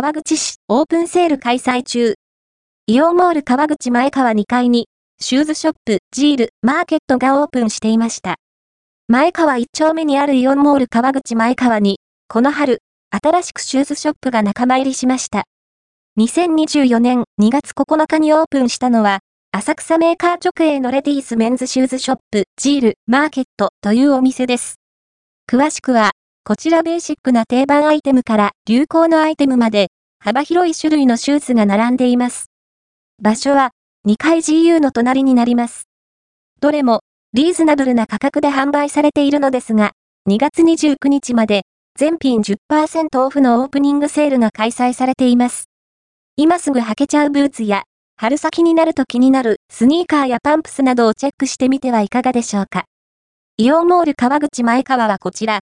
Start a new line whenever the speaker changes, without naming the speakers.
川口市オープンセール開催中。イオンモール川口前川2階に、シューズショップ、ジール、マーケットがオープンしていました。前川1丁目にあるイオンモール川口前川に、この春、新しくシューズショップが仲間入りしました。2024年2月9日にオープンしたのは、浅草メーカー直営のレディースメンズシューズショップ、ジール、マーケットというお店です。詳しくは、こちらベーシックな定番アイテムから流行のアイテムまで、幅広い種類のシューズが並んでいます。場所は、2階 GU の隣になります。どれも、リーズナブルな価格で販売されているのですが、2月29日まで、全品10%オフのオープニングセールが開催されています。今すぐ履けちゃうブーツや、春先になると気になるスニーカーやパンプスなどをチェックしてみてはいかがでしょうか。イオンモール川口前川はこちら、